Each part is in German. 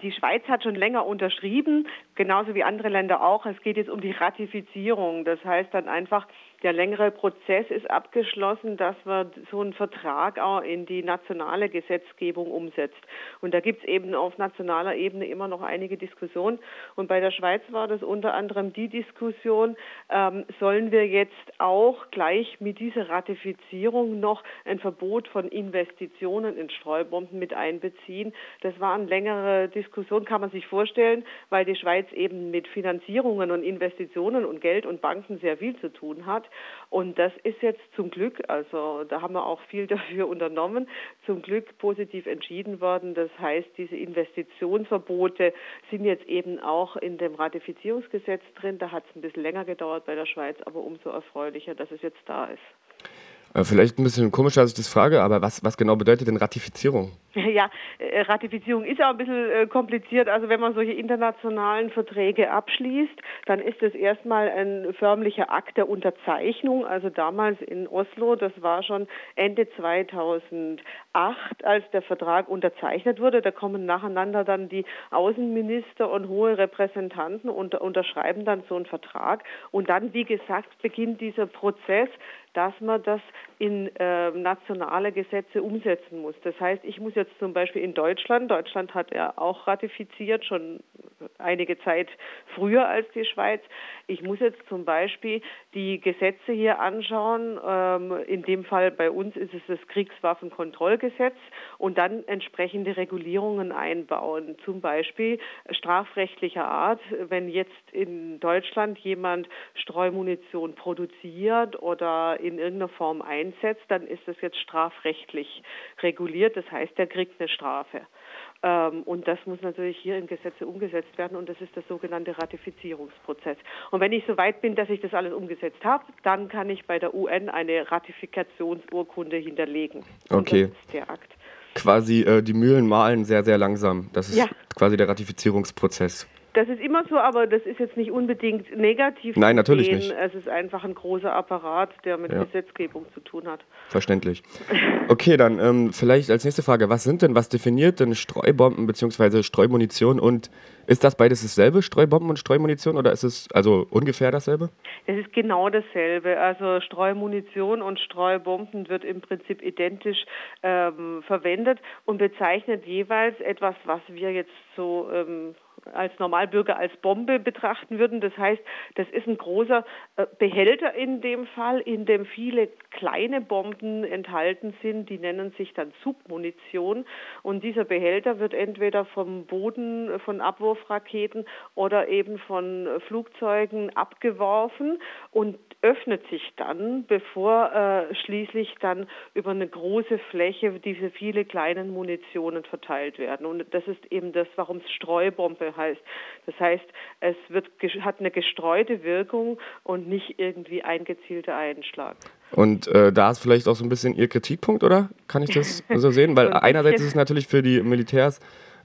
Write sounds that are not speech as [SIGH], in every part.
Die Schweiz hat schon länger unterschrieben, genauso wie andere Länder auch. Es geht jetzt um die Ratifizierung. Das heißt dann einfach, der längere Prozess ist abgeschlossen, dass man so einen Vertrag auch in die nationale Gesetzgebung umsetzt. Und da gibt es eben auf nationaler Ebene immer noch einige Diskussionen. Und bei der Schweiz war das unter anderem die Diskussion, ähm, sollen wir jetzt auch gleich mit dieser Ratifizierung noch ein Verbot von Investitionen in Streubomben mit einbeziehen. Das war eine längere Diskussion, kann man sich vorstellen, weil die Schweiz eben mit Finanzierungen und Investitionen und Geld und Banken sehr viel zu tun hat. Und das ist jetzt zum Glück, also da haben wir auch viel [LAUGHS] dafür unternommen, zum Glück positiv entschieden worden. Das heißt, diese Investitionsverbote sind jetzt eben auch in dem Ratifizierungsgesetz drin. Da hat es ein bisschen länger gedauert bei der Schweiz, aber umso erfreulicher, dass es jetzt da ist. Äh, vielleicht ein bisschen komisch, dass ich das frage, aber was, was genau bedeutet denn Ratifizierung? [LAUGHS] Ja, äh, Ratifizierung ist ja ein bisschen äh, kompliziert. Also wenn man solche internationalen Verträge abschließt, dann ist es erstmal ein förmlicher Akt der Unterzeichnung. Also damals in Oslo, das war schon Ende 2008, als der Vertrag unterzeichnet wurde. Da kommen nacheinander dann die Außenminister und hohe Repräsentanten und unterschreiben dann so einen Vertrag. Und dann, wie gesagt, beginnt dieser Prozess, dass man das in äh, nationale Gesetze umsetzen muss. Das heißt, ich muss jetzt zum Beispiel in Deutschland, Deutschland hat ja auch ratifiziert, schon einige Zeit früher als die Schweiz. Ich muss jetzt zum Beispiel die Gesetze hier anschauen. Ähm, in dem Fall bei uns ist es das Kriegswaffenkontrollgesetz und dann entsprechende Regulierungen einbauen. Zum Beispiel strafrechtlicher Art, wenn jetzt in Deutschland jemand Streumunition produziert oder in irgendeiner Form einsetzt, dann ist das jetzt strafrechtlich reguliert. Das heißt, er kriegt eine Strafe. Ähm, und das muss natürlich hier in Gesetze umgesetzt werden und das ist der sogenannte Ratifizierungsprozess. Und wenn ich so weit bin, dass ich das alles umgesetzt habe, dann kann ich bei der UN eine Ratifikationsurkunde hinterlegen. Okay. Und das ist der Akt. Quasi äh, die Mühlen malen sehr, sehr langsam. Das ist ja. quasi der Ratifizierungsprozess. Das ist immer so, aber das ist jetzt nicht unbedingt negativ. Nein, natürlich sehen. nicht. Es ist einfach ein großer Apparat, der mit ja. Gesetzgebung zu tun hat. Verständlich. Okay, dann ähm, vielleicht als nächste Frage: Was sind denn, was definiert denn Streubomben bzw. Streumunition und ist das beides dasselbe, Streubomben und Streumunition, oder ist es also ungefähr dasselbe? Es ist genau dasselbe. Also Streumunition und Streubomben wird im Prinzip identisch ähm, verwendet und bezeichnet jeweils etwas, was wir jetzt so ähm, als Normalbürger als Bombe betrachten würden. Das heißt, das ist ein großer äh, Behälter in dem Fall, in dem viele kleine Bomben enthalten sind. Die nennen sich dann Submunition. Und dieser Behälter wird entweder vom Boden von Abwurfraketen oder eben von Flugzeugen abgeworfen und öffnet sich dann, bevor äh, schließlich dann über eine große Fläche diese viele kleinen Munitionen verteilt werden. Und das ist eben das, warum es Streubombe heißt. Das heißt, es wird, hat eine gestreute Wirkung und nicht irgendwie ein gezielter Einschlag. Und äh, da ist vielleicht auch so ein bisschen Ihr Kritikpunkt, oder? Kann ich das [LAUGHS] so sehen? Weil einerseits ist es natürlich für die Militärs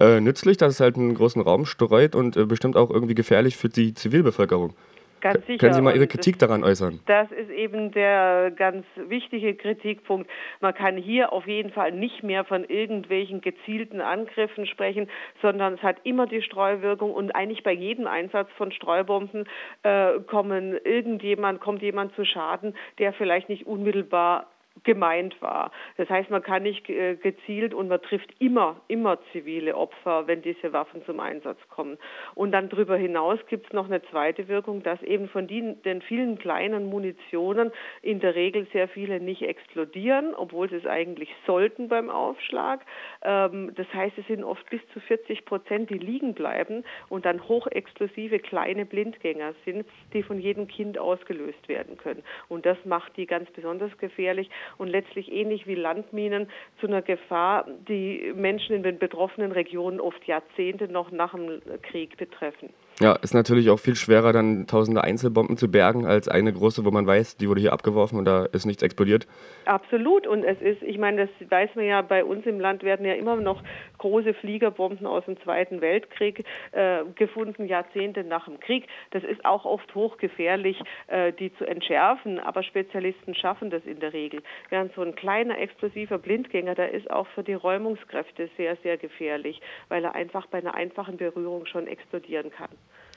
äh, nützlich, dass es halt einen großen Raum streut und äh, bestimmt auch irgendwie gefährlich für die Zivilbevölkerung. Ganz sicher. Können Sie mal Ihre Kritik daran äußern? Das ist eben der ganz wichtige Kritikpunkt. Man kann hier auf jeden Fall nicht mehr von irgendwelchen gezielten Angriffen sprechen, sondern es hat immer die Streuwirkung und eigentlich bei jedem Einsatz von Streubomben äh, kommen irgendjemand, kommt jemand zu Schaden, der vielleicht nicht unmittelbar gemeint war. Das heißt, man kann nicht äh, gezielt und man trifft immer, immer zivile Opfer, wenn diese Waffen zum Einsatz kommen. Und dann darüber hinaus gibt es noch eine zweite Wirkung, dass eben von den, den vielen kleinen Munitionen in der Regel sehr viele nicht explodieren, obwohl sie es eigentlich sollten beim Aufschlag. Ähm, das heißt, es sind oft bis zu 40 Prozent, die liegen bleiben und dann hochexplosive kleine Blindgänger sind, die von jedem Kind ausgelöst werden können. Und das macht die ganz besonders gefährlich und letztlich ähnlich wie Landminen zu einer Gefahr, die Menschen in den betroffenen Regionen oft Jahrzehnte noch nach dem Krieg betreffen. Ja, ist natürlich auch viel schwerer, dann tausende Einzelbomben zu bergen, als eine große, wo man weiß, die wurde hier abgeworfen und da ist nichts explodiert. Absolut. Und es ist, ich meine, das weiß man ja, bei uns im Land werden ja immer noch große Fliegerbomben aus dem Zweiten Weltkrieg äh, gefunden, Jahrzehnte nach dem Krieg. Das ist auch oft hochgefährlich, äh, die zu entschärfen, aber Spezialisten schaffen das in der Regel. Während so ein kleiner explosiver Blindgänger, der ist auch für die Räumungskräfte sehr, sehr gefährlich, weil er einfach bei einer einfachen Berührung schon explodieren kann.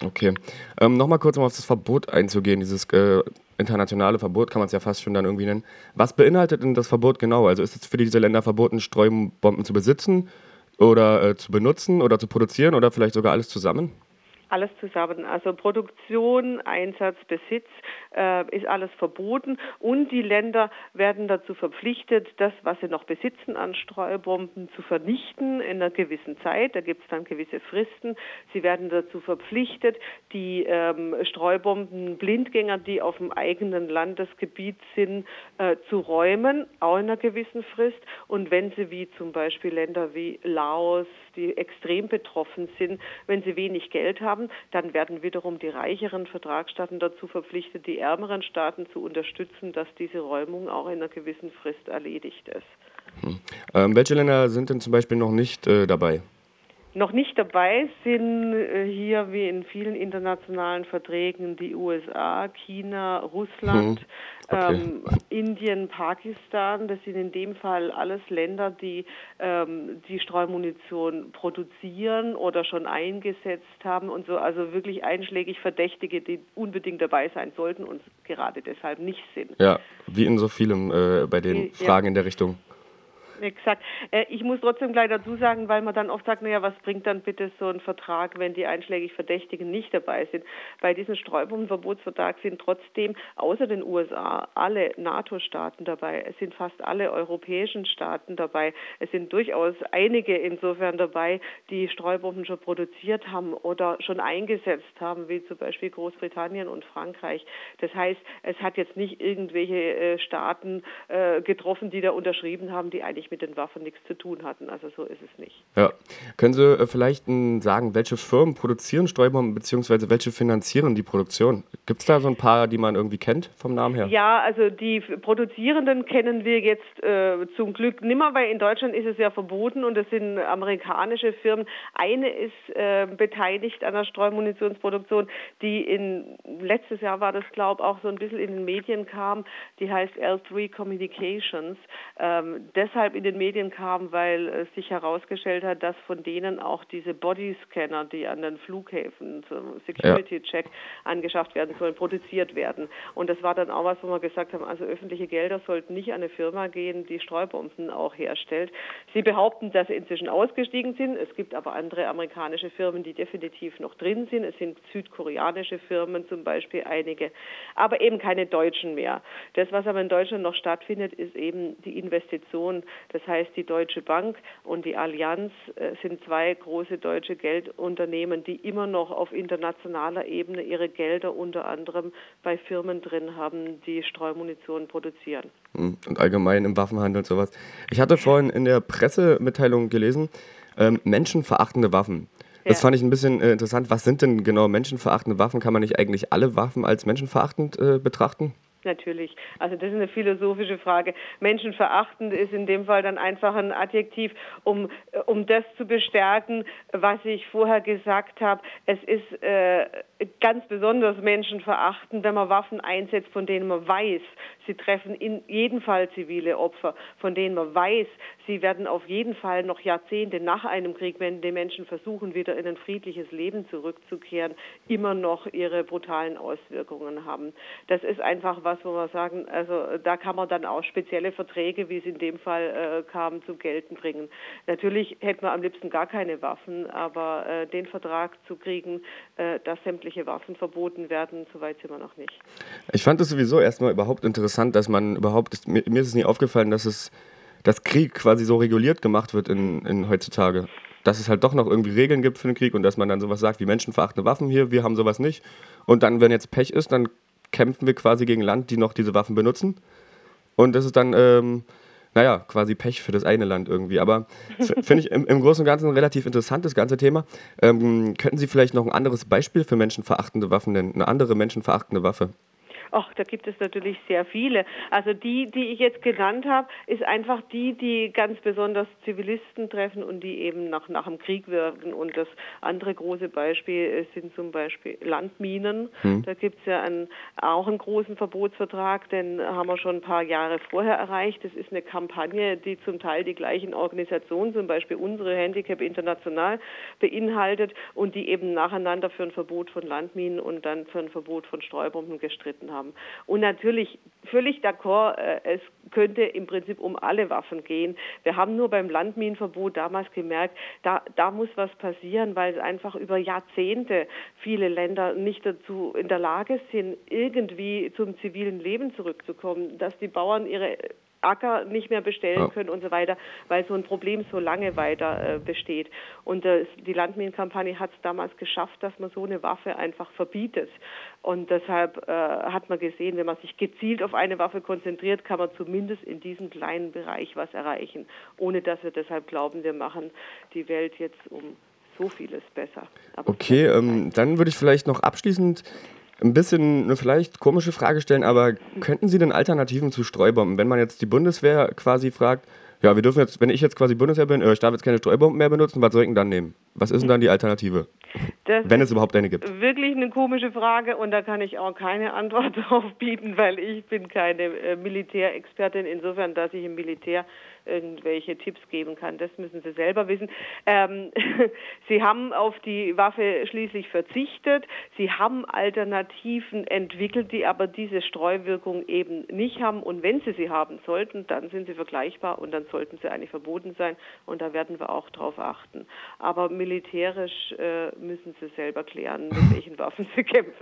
Okay. Ähm, Nochmal kurz um auf das Verbot einzugehen, dieses äh, internationale Verbot kann man es ja fast schon dann irgendwie nennen. Was beinhaltet denn das Verbot genau? Also ist es für diese Länder verboten, Streubomben zu besitzen oder äh, zu benutzen oder zu produzieren oder vielleicht sogar alles zusammen? Alles zusammen. Also Produktion, Einsatz, Besitz äh, ist alles verboten und die Länder werden dazu verpflichtet, das, was sie noch besitzen an Streubomben, zu vernichten in einer gewissen Zeit. Da gibt es dann gewisse Fristen. Sie werden dazu verpflichtet, die ähm, Streubomben, Blindgänger, die auf dem eigenen Landesgebiet sind, äh, zu räumen, auch in einer gewissen Frist. Und wenn sie wie zum Beispiel Länder wie Laos, die extrem betroffen sind, wenn sie wenig Geld haben, dann werden wiederum die reicheren Vertragsstaaten dazu verpflichtet, die ärmeren Staaten zu unterstützen, dass diese Räumung auch in einer gewissen Frist erledigt ist. Hm. Ähm, welche Länder sind denn zum Beispiel noch nicht äh, dabei? Noch nicht dabei sind äh, hier wie in vielen internationalen Verträgen die USA, China, Russland, hm. okay. ähm, Indien, Pakistan. Das sind in dem Fall alles Länder, die ähm, die Streumunition produzieren oder schon eingesetzt haben und so. Also wirklich einschlägig Verdächtige, die unbedingt dabei sein sollten und gerade deshalb nicht sind. Ja, wie in so vielem äh, bei den Fragen ja. in der Richtung. Exakt. Äh, ich muss trotzdem gleich dazu sagen, weil man dann oft sagt, naja, was bringt dann bitte so ein Vertrag, wenn die einschlägig Verdächtigen nicht dabei sind? Bei diesem Streubombenverbotsvertrag sind trotzdem außer den USA alle NATO-Staaten dabei. Es sind fast alle europäischen Staaten dabei. Es sind durchaus einige insofern dabei, die Streubomben schon produziert haben oder schon eingesetzt haben, wie zum Beispiel Großbritannien und Frankreich. Das heißt, es hat jetzt nicht irgendwelche äh, Staaten äh, getroffen, die da unterschrieben haben, die eigentlich mit den Waffen nichts zu tun hatten. Also so ist es nicht. Ja. Können Sie äh, vielleicht sagen, welche Firmen produzieren Streubomben bzw. welche finanzieren die Produktion? Gibt es da so ein paar, die man irgendwie kennt vom Namen her? Ja, also die Produzierenden kennen wir jetzt äh, zum Glück nimmer, weil in Deutschland ist es ja verboten und es sind amerikanische Firmen. Eine ist äh, beteiligt an der Streumunitionsproduktion, die in letztes Jahr war das, glaube ich, auch so ein bisschen in den Medien kam. Die heißt L3 Communications. Ähm, deshalb in den Medien kam, weil es sich herausgestellt hat, dass von denen auch diese Bodyscanner, die an den Flughäfen zum Security-Check angeschafft werden sollen, produziert werden. Und das war dann auch was, wo wir gesagt haben, also öffentliche Gelder sollten nicht an eine Firma gehen, die Streubomben auch herstellt. Sie behaupten, dass sie inzwischen ausgestiegen sind. Es gibt aber andere amerikanische Firmen, die definitiv noch drin sind. Es sind südkoreanische Firmen zum Beispiel einige, aber eben keine deutschen mehr. Das, was aber in Deutschland noch stattfindet, ist eben die Investition das heißt, die Deutsche Bank und die Allianz äh, sind zwei große deutsche Geldunternehmen, die immer noch auf internationaler Ebene ihre Gelder unter anderem bei Firmen drin haben, die Streumunition produzieren. Hm, und allgemein im Waffenhandel und sowas. Ich hatte vorhin in der Pressemitteilung gelesen, ähm, menschenverachtende Waffen. Das ja. fand ich ein bisschen äh, interessant. Was sind denn genau menschenverachtende Waffen? Kann man nicht eigentlich alle Waffen als menschenverachtend äh, betrachten? Natürlich. Also das ist eine philosophische Frage. Menschenverachtend ist in dem Fall dann einfach ein Adjektiv, um, um das zu bestärken, was ich vorher gesagt habe. Es ist äh, ganz besonders menschenverachtend, wenn man Waffen einsetzt, von denen man weiß, sie treffen in jedem Fall zivile Opfer, von denen man weiß, sie werden auf jeden Fall noch Jahrzehnte nach einem Krieg, wenn die Menschen versuchen, wieder in ein friedliches Leben zurückzukehren, immer noch ihre brutalen Auswirkungen haben. Das ist einfach was, wo wir sagen, also da kann man dann auch spezielle Verträge, wie es in dem Fall äh, kam, zum Gelten bringen. Natürlich hätte man am liebsten gar keine Waffen, aber äh, den Vertrag zu kriegen, äh, dass sämtliche Waffen verboten werden, soweit sind wir noch nicht. Ich fand es sowieso erstmal überhaupt interessant, dass man überhaupt, mir, mir ist es nie aufgefallen, dass es dass Krieg quasi so reguliert gemacht wird in, in heutzutage. Dass es halt doch noch irgendwie Regeln gibt für den Krieg und dass man dann sowas sagt wie menschenverachtende Waffen hier, wir haben sowas nicht. Und dann, wenn jetzt Pech ist, dann kämpfen wir quasi gegen Land, die noch diese Waffen benutzen. Und das ist dann ähm, naja, quasi Pech für das eine Land irgendwie. Aber [LAUGHS] finde ich im, im, Großen und Ganzen ein relativ interessant, das ganze Thema. Ähm, könnten Sie vielleicht noch ein anderes Beispiel für menschenverachtende Waffen nennen? Eine andere menschenverachtende Waffe? Ach, da gibt es natürlich sehr viele. Also die, die ich jetzt genannt habe, ist einfach die, die ganz besonders Zivilisten treffen und die eben nach, nach dem Krieg wirken. Und das andere große Beispiel sind zum Beispiel Landminen. Hm. Da gibt es ja einen, auch einen großen Verbotsvertrag, den haben wir schon ein paar Jahre vorher erreicht. Das ist eine Kampagne, die zum Teil die gleichen Organisationen, zum Beispiel unsere Handicap International, beinhaltet und die eben nacheinander für ein Verbot von Landminen und dann für ein Verbot von Streubomben gestritten haben haben. Und natürlich völlig d'accord, äh, es könnte im Prinzip um alle Waffen gehen. Wir haben nur beim Landminenverbot damals gemerkt, da, da muss was passieren, weil es einfach über Jahrzehnte viele Länder nicht dazu in der Lage sind, irgendwie zum zivilen Leben zurückzukommen, dass die Bauern ihre Acker nicht mehr bestellen können und so weiter, weil so ein Problem so lange weiter äh, besteht. Und äh, die Landminenkampagne hat es damals geschafft, dass man so eine Waffe einfach verbietet. Und deshalb äh, hat man gesehen, wenn man sich gezielt auf eine Waffe konzentriert, kann man zumindest in diesem kleinen Bereich was erreichen, ohne dass wir deshalb glauben, wir machen die Welt jetzt um so vieles besser. Aber okay, ähm, dann würde ich vielleicht noch abschließend ein bisschen eine vielleicht komische Frage stellen, aber könnten Sie denn Alternativen zu Streubomben, wenn man jetzt die Bundeswehr quasi fragt, ja, wir dürfen jetzt, wenn ich jetzt quasi Bundeswehr bin, äh, ich darf jetzt keine Streubomben mehr benutzen, was soll ich denn dann nehmen? Was ist denn dann die Alternative? Das wenn es überhaupt eine gibt. Wirklich eine komische Frage und da kann ich auch keine Antwort [LAUGHS] drauf bieten, weil ich bin keine äh, Militärexpertin, insofern, dass ich im Militär irgendwelche Tipps geben kann. Das müssen Sie selber wissen. Ähm, [LAUGHS] Sie haben auf die Waffe schließlich verzichtet. Sie haben Alternativen entwickelt, die aber diese Streuwirkung eben nicht haben. Und wenn Sie sie haben sollten, dann sind sie vergleichbar und dann sollten sie eigentlich verboten sein. Und da werden wir auch drauf achten. Aber militärisch äh, müssen Sie selber klären, mit welchen Waffen Sie [LAUGHS] kämpfen.